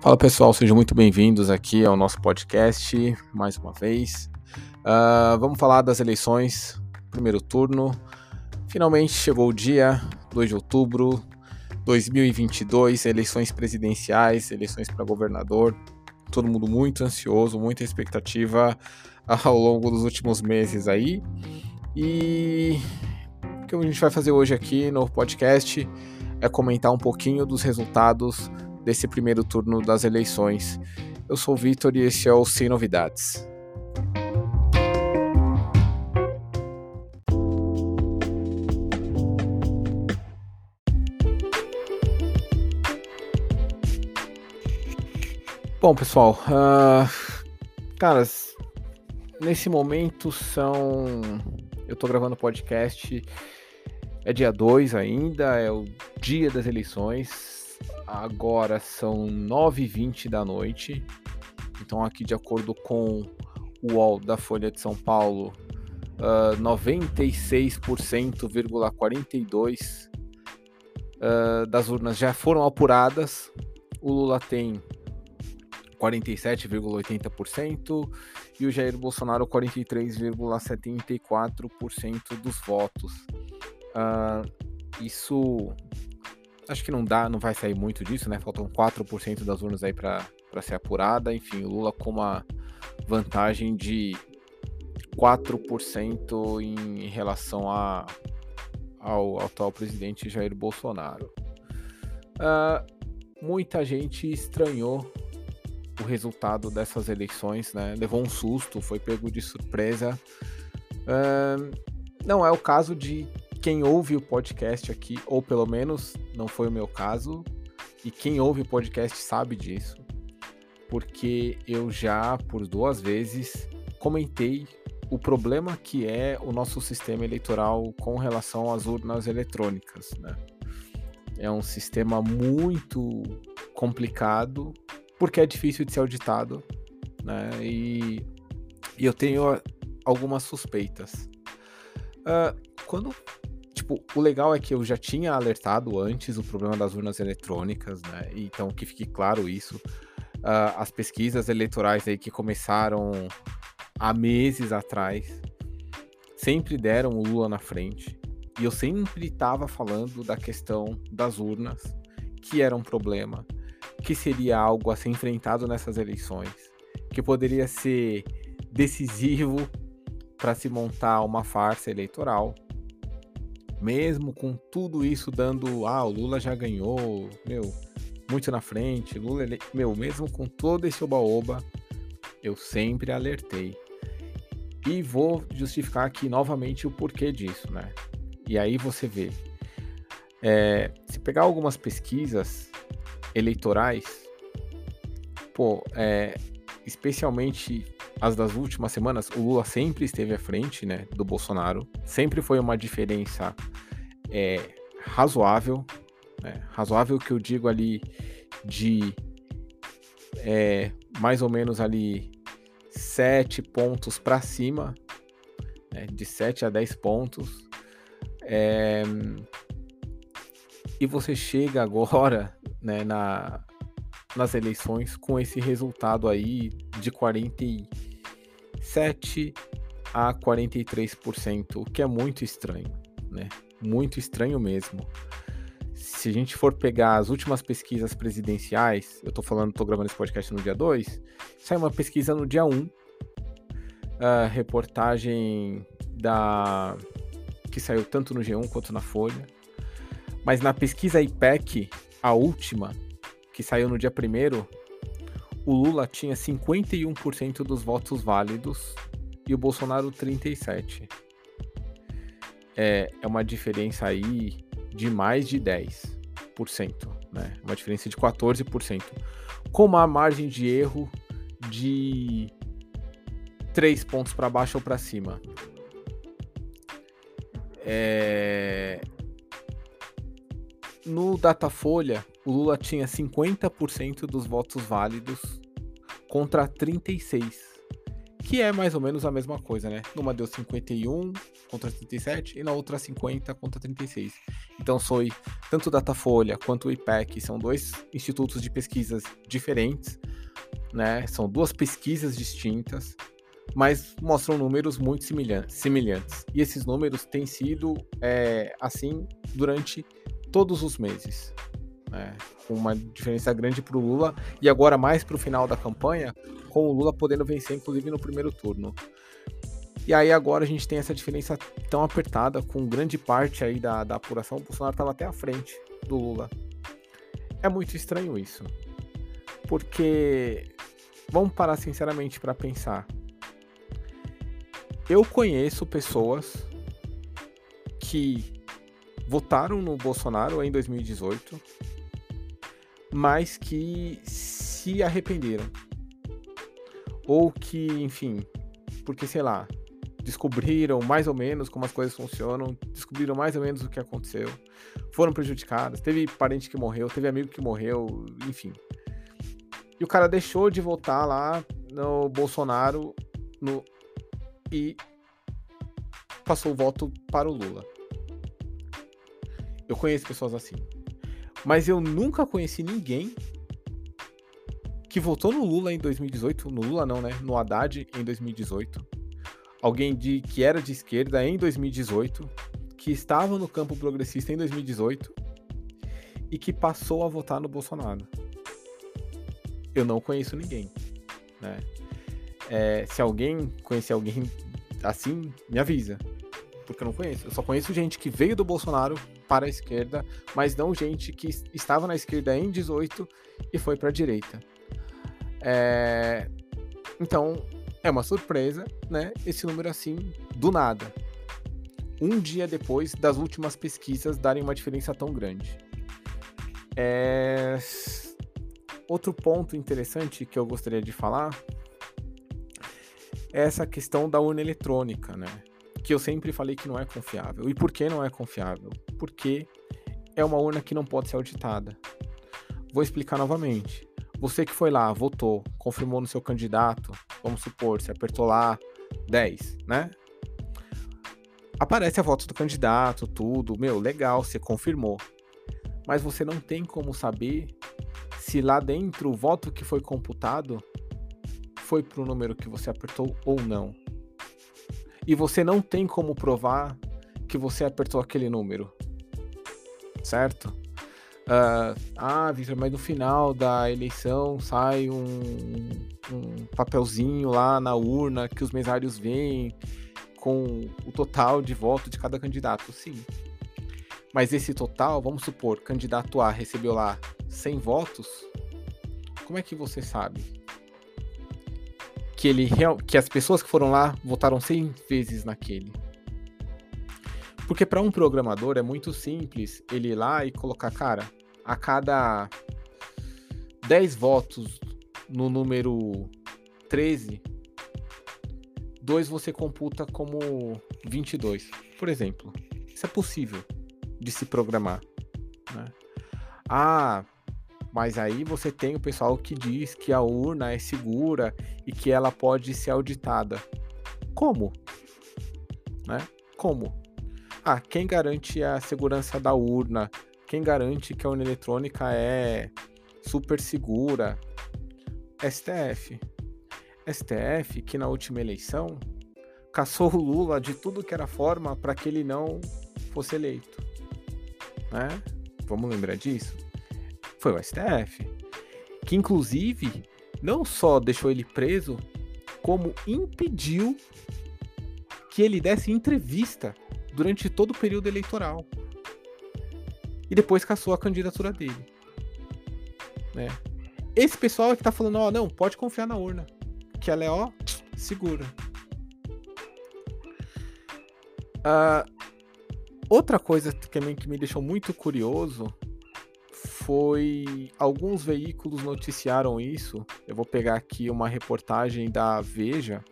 Fala pessoal, sejam muito bem-vindos aqui ao nosso podcast mais uma vez. Uh, vamos falar das eleições, primeiro turno. Finalmente chegou o dia, 2 de outubro 2022, eleições presidenciais, eleições para governador. Todo mundo muito ansioso, muita expectativa ao longo dos últimos meses aí. E o que a gente vai fazer hoje aqui no podcast é comentar um pouquinho dos resultados desse primeiro turno das eleições. Eu sou o Vitor e este é o Sem Novidades. Bom, pessoal, uh, caras, nesse momento são. Eu tô gravando podcast, é dia 2 ainda, é o dia das eleições, Agora são 9h20 da noite. Então, aqui, de acordo com o UOL da Folha de São Paulo, uh, 96,42% uh, das urnas já foram apuradas. O Lula tem 47,80% e o Jair Bolsonaro 43,74% dos votos. Uh, isso acho que não dá, não vai sair muito disso, né? Faltam 4% das urnas aí para ser apurada. Enfim, o Lula com uma vantagem de 4% em relação a, ao, atual presidente Jair Bolsonaro. Uh, muita gente estranhou o resultado dessas eleições, né? Levou um susto, foi pego de surpresa. Uh, não é o caso de quem ouve o podcast aqui, ou pelo menos não foi o meu caso, e quem ouve o podcast sabe disso, porque eu já por duas vezes comentei o problema que é o nosso sistema eleitoral com relação às urnas eletrônicas, né? É um sistema muito complicado, porque é difícil de ser auditado, né? E, e eu tenho algumas suspeitas. Uh, quando tipo, o legal é que eu já tinha alertado antes o problema das urnas eletrônicas, né? Então que fique claro isso. Uh, as pesquisas eleitorais aí que começaram há meses atrás sempre deram o Lula na frente. E eu sempre estava falando da questão das urnas, que era um problema, que seria algo a ser enfrentado nessas eleições, que poderia ser decisivo para se montar uma farsa eleitoral mesmo com tudo isso dando, ah, o Lula já ganhou, meu, muito na frente, Lula, ele... meu, mesmo com todo esse oba-oba, eu sempre alertei. E vou justificar aqui novamente o porquê disso, né? E aí você vê, é, se pegar algumas pesquisas eleitorais, pô, é, especialmente as das últimas semanas, o Lula sempre esteve à frente né, do Bolsonaro. Sempre foi uma diferença é, razoável. Né, razoável que eu digo ali de é, mais ou menos ali 7 pontos para cima. Né, de 7 a 10 pontos. É, e você chega agora né, na, nas eleições com esse resultado aí de 40 7 a 43%, o que é muito estranho, né? Muito estranho mesmo. Se a gente for pegar as últimas pesquisas presidenciais, eu tô falando, tô gravando esse podcast no dia 2, saiu uma pesquisa no dia 1, uh, reportagem da que saiu tanto no G1 quanto na Folha. Mas na pesquisa IPEC, a última, que saiu no dia 1 o Lula tinha 51% dos votos válidos e o Bolsonaro 37%. É, é uma diferença aí de mais de 10%, né? Uma diferença de 14%. Com uma margem de erro de 3 pontos para baixo ou para cima. É... No Datafolha, o Lula tinha 50% dos votos válidos contra 36, que é mais ou menos a mesma coisa, né? Numa deu 51 contra 37 e na outra 50 contra 36. Então foi tanto o Datafolha quanto o IPEC são dois institutos de pesquisas diferentes, né? São duas pesquisas distintas, mas mostram números muito semelhantes. E esses números têm sido é, assim durante todos os meses. Né? Com uma diferença grande para o Lula e agora mais para o final da campanha, com o Lula podendo vencer, inclusive no primeiro turno. E aí agora a gente tem essa diferença tão apertada, com grande parte aí da, da apuração, o Bolsonaro estava até à frente do Lula. É muito estranho isso. Porque vamos parar sinceramente para pensar. Eu conheço pessoas que votaram no Bolsonaro em 2018, mas que se arrependeram ou que, enfim, porque sei lá, descobriram mais ou menos como as coisas funcionam, descobriram mais ou menos o que aconteceu, foram prejudicadas, teve parente que morreu, teve amigo que morreu, enfim. E o cara deixou de votar lá no Bolsonaro no, e passou o voto para o Lula. Eu conheço pessoas assim. Mas eu nunca conheci ninguém que votou no Lula em 2018, no Lula não, né? No Haddad em 2018. Alguém de que era de esquerda em 2018, que estava no campo progressista em 2018 e que passou a votar no Bolsonaro. Eu não conheço ninguém, né? É, se alguém conhecer alguém assim, me avisa, porque eu não conheço. Eu só conheço gente que veio do Bolsonaro para a esquerda, mas não gente que estava na esquerda em 18 e foi para a direita. É... Então, é uma surpresa, né? Esse número assim, do nada. Um dia depois das últimas pesquisas darem uma diferença tão grande. É... Outro ponto interessante que eu gostaria de falar é essa questão da urna eletrônica, né? Que eu sempre falei que não é confiável. E por que não é confiável? Porque é uma urna que não pode ser auditada. Vou explicar novamente. Você que foi lá, votou, confirmou no seu candidato, vamos supor, você apertou lá 10, né? Aparece a voto do candidato, tudo, meu, legal, você confirmou. Mas você não tem como saber se lá dentro o voto que foi computado foi para o número que você apertou ou não. E você não tem como provar que você apertou aquele número. Certo? Uh, ah, Victor, mas no final da eleição sai um, um, papelzinho lá na urna que os mesários veem com o total de voto de cada candidato. Sim. Mas esse total, vamos supor, candidato A recebeu lá 100 votos. Como é que você sabe? Que, ele, que as pessoas que foram lá votaram 100 vezes naquele. Porque para um programador é muito simples ele ir lá e colocar, cara, a cada 10 votos no número 13, 2 você computa como 22, por exemplo. Isso é possível de se programar. Né? Ah, mas aí você tem o pessoal que diz que a urna é segura e que ela pode ser auditada. Como? Né? Como? Ah, quem garante a segurança da urna? Quem garante que a urna eletrônica é super segura? STF. STF que na última eleição caçou o Lula de tudo que era forma para que ele não fosse eleito. Né? Vamos lembrar disso? Foi o STF. Que inclusive não só deixou ele preso, como impediu que ele desse entrevista durante todo o período eleitoral e depois caçou a candidatura dele. Né? Esse pessoal é que tá falando, ó, não, pode confiar na urna, que ela é, ó, segura. Uh, outra coisa também que me deixou muito curioso foi alguns veículos noticiaram isso. Eu vou pegar aqui uma reportagem da Veja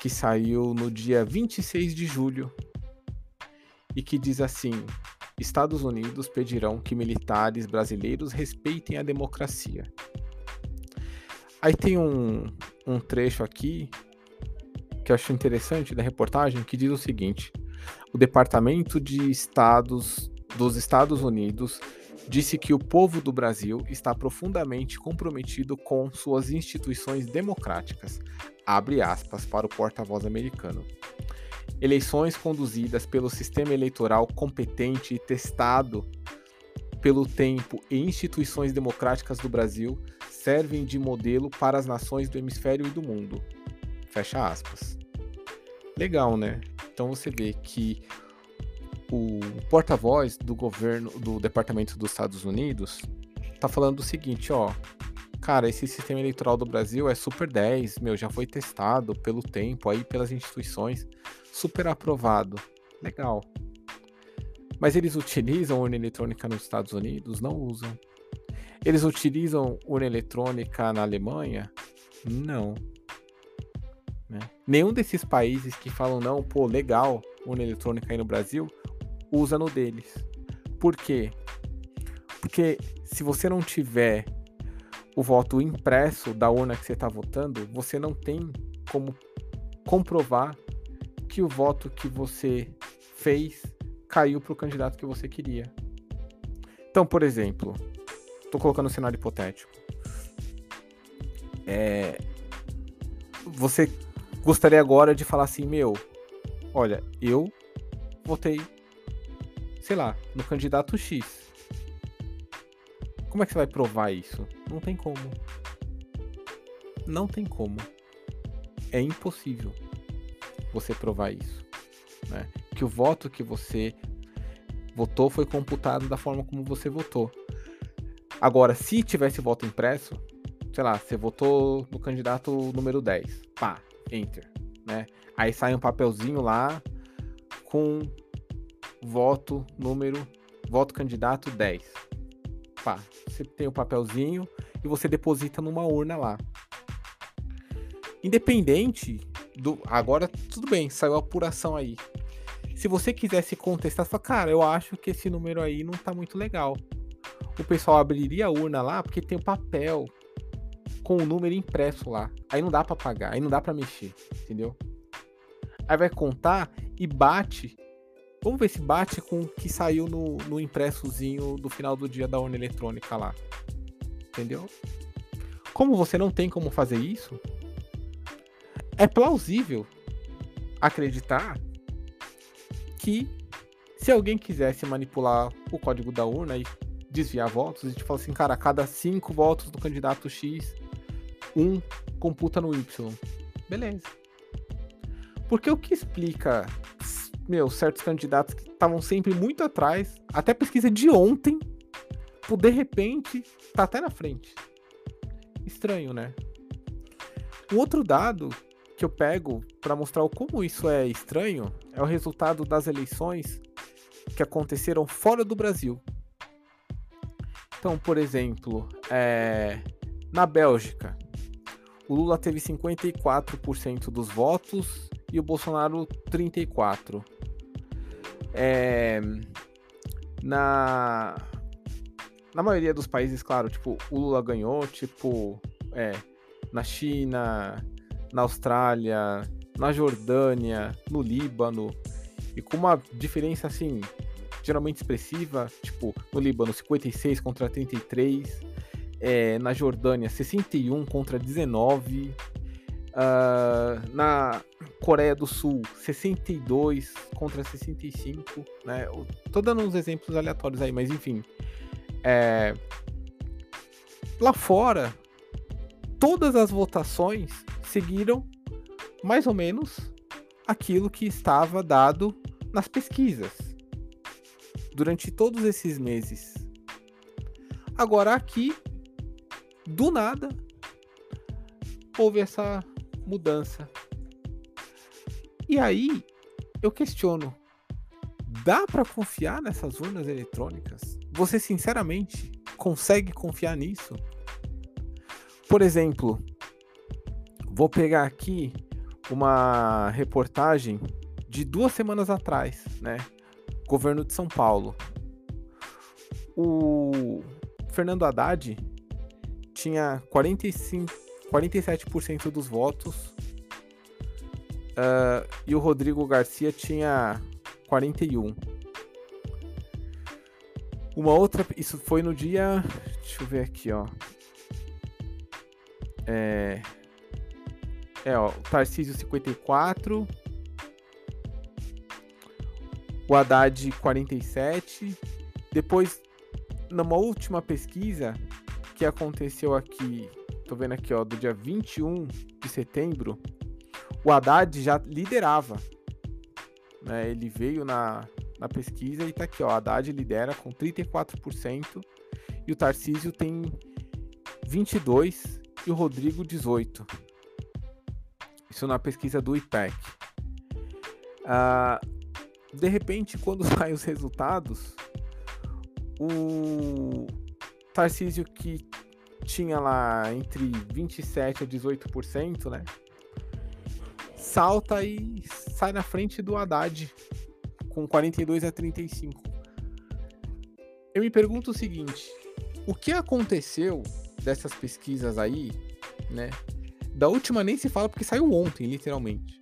que saiu no dia 26 de julho e que diz assim: Estados Unidos pedirão que militares brasileiros respeitem a democracia. Aí tem um, um trecho aqui que eu acho interessante da reportagem que diz o seguinte: o Departamento de Estados dos Estados Unidos disse que o povo do Brasil está profundamente comprometido com suas instituições democráticas. Abre aspas para o porta-voz americano. Eleições conduzidas pelo sistema eleitoral competente e testado pelo tempo e instituições democráticas do Brasil servem de modelo para as nações do hemisfério e do mundo. Fecha aspas. Legal, né? Então você vê que o porta-voz do governo do Departamento dos Estados Unidos tá falando o seguinte, ó, cara, esse sistema eleitoral do Brasil é super 10, meu, já foi testado pelo tempo aí pelas instituições, super aprovado. Legal. Mas eles utilizam urna eletrônica nos Estados Unidos? Não usam. Eles utilizam urna eletrônica na Alemanha? Não. Né? Nenhum desses países que falam, não, pô, legal, urna eletrônica aí no Brasil, usa no deles. Por quê? Porque se você não tiver o voto impresso da urna que você está votando, você não tem como comprovar que o voto que você fez caiu para o candidato que você queria. Então, por exemplo, estou colocando um cenário hipotético. É, você gostaria agora de falar assim, meu, olha, eu votei, sei lá, no candidato X. Como é que você vai provar isso? Não tem como. Não tem como. É impossível você provar isso. Né? Que o voto que você votou foi computado da forma como você votou. Agora, se tivesse voto impresso, sei lá, você votou no candidato número 10, pá, enter, né? Aí sai um papelzinho lá com voto número, voto candidato 10. Pá, você tem o papelzinho e você deposita numa urna lá. Independente do. Agora, tudo bem, saiu a apuração aí. Se você quisesse contestar, você fala, cara, eu acho que esse número aí não tá muito legal. O pessoal abriria a urna lá porque tem o papel com o número impresso lá. Aí não dá para pagar, aí não dá para mexer, entendeu? Aí vai contar e bate. Vamos ver se bate com o que saiu no, no impressozinho do final do dia da urna eletrônica lá. Entendeu? Como você não tem como fazer isso, é plausível acreditar que se alguém quisesse manipular o código da urna e desviar votos, a gente fala assim, cara, a cada cinco votos do candidato X, um computa no Y. Beleza. Porque o que explica, meu, certos candidatos que estavam sempre muito atrás, até pesquisa de ontem, por de repente tá até na frente. Estranho, né? Um outro dado que eu pego para mostrar como isso é estranho é o resultado das eleições que aconteceram fora do Brasil. Então, por exemplo, é... na Bélgica, o Lula teve 54% dos votos e o Bolsonaro 34%. É, na, na maioria dos países, claro, tipo, o Lula ganhou, tipo, é, na China, na Austrália, na Jordânia, no Líbano, e com uma diferença assim, geralmente expressiva, tipo, no Líbano 56 contra 33, é, na Jordânia 61 contra 19. Uh, na Coreia do Sul 62 contra 65. Né? tô dando uns exemplos aleatórios aí, mas enfim. É, lá fora, todas as votações seguiram mais ou menos aquilo que estava dado nas pesquisas durante todos esses meses. Agora aqui do nada houve essa mudança. E aí eu questiono: dá para confiar nessas urnas eletrônicas? Você sinceramente consegue confiar nisso? Por exemplo, vou pegar aqui uma reportagem de duas semanas atrás, né? Governo de São Paulo. O Fernando Haddad tinha 45, 47% dos votos. Uh, e o Rodrigo Garcia tinha 41. Uma outra. Isso foi no dia. Deixa eu ver aqui, ó. É. É, ó. O Tarcísio 54. O Haddad 47. Depois, numa última pesquisa que aconteceu aqui, tô vendo aqui, ó, do dia 21 de setembro, o Haddad já liderava. Né? Ele veio na, na pesquisa e tá aqui, ó, Haddad lidera com 34% e o Tarcísio tem 22 e o Rodrigo 18. Isso na pesquisa do IPEC. Ah, de repente, quando saem os resultados, o Tarcísio que tinha lá entre 27 a 18%, né? Salta e sai na frente do Haddad com 42 a 35. Eu me pergunto o seguinte: o que aconteceu dessas pesquisas aí, né? Da última nem se fala porque saiu ontem, literalmente.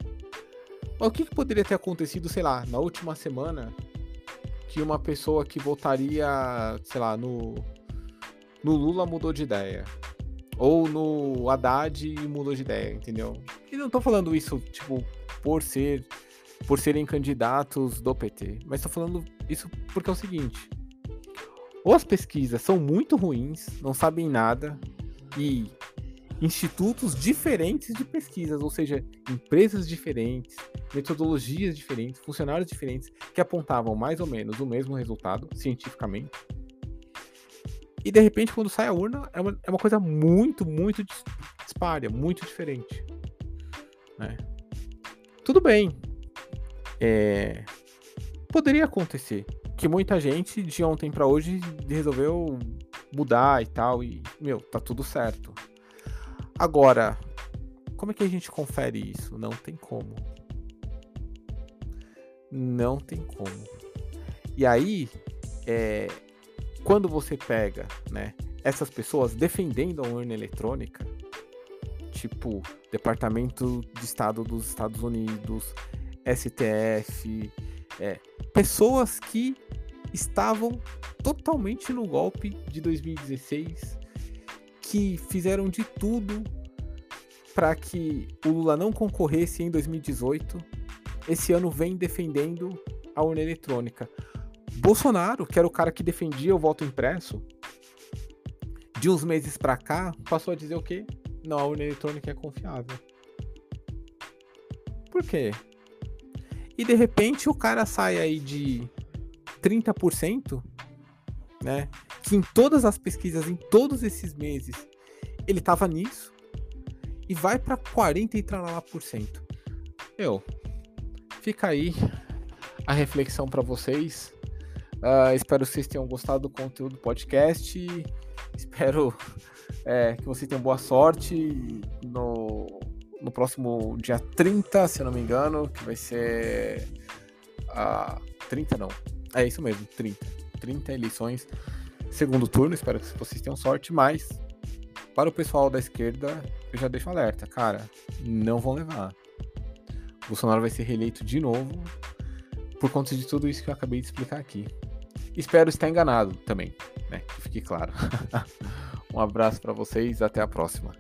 Mas o que, que poderia ter acontecido, sei lá, na última semana que uma pessoa que votaria, sei lá, no, no Lula mudou de ideia? Ou no Haddad mudou de ideia, entendeu? E não tô falando isso, tipo, por ser por serem candidatos do PT. Mas estou falando isso porque é o seguinte: ou as pesquisas são muito ruins, não sabem nada, e institutos diferentes de pesquisas, ou seja, empresas diferentes, metodologias diferentes, funcionários diferentes, que apontavam mais ou menos o mesmo resultado cientificamente. E de repente, quando sai a urna, é uma, é uma coisa muito, muito dispara, muito diferente. Né? Tudo bem, é, poderia acontecer que muita gente de ontem para hoje resolveu mudar e tal e meu tá tudo certo. Agora, como é que a gente confere isso? Não tem como. Não tem como. E aí, é, quando você pega, né, essas pessoas defendendo a urna eletrônica, tipo Departamento de Estado dos Estados Unidos, STF, é, pessoas que estavam totalmente no golpe de 2016, que fizeram de tudo para que o Lula não concorresse em 2018. Esse ano vem defendendo a urna eletrônica. Bolsonaro, que era o cara que defendia o voto impresso, de uns meses para cá, passou a dizer o quê? Não, a urna eletrônica é confiável. Por quê? E de repente o cara sai aí de 30%, né? Que em todas as pesquisas, em todos esses meses, ele tava nisso. E vai para 40 e lá por cento. Eu. Fica aí a reflexão para vocês. Uh, espero que vocês tenham gostado do conteúdo do podcast. Espero é, que vocês tenham boa sorte no, no próximo dia 30, se eu não me engano, que vai ser a 30 não. É isso mesmo, 30. 30 eleições, segundo turno, espero que vocês tenham sorte, mas para o pessoal da esquerda, eu já deixo alerta, cara, não vão levar. Bolsonaro vai ser reeleito de novo por conta de tudo isso que eu acabei de explicar aqui. Espero estar enganado também, né? Que fique claro. um abraço para vocês, até a próxima.